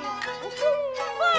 呜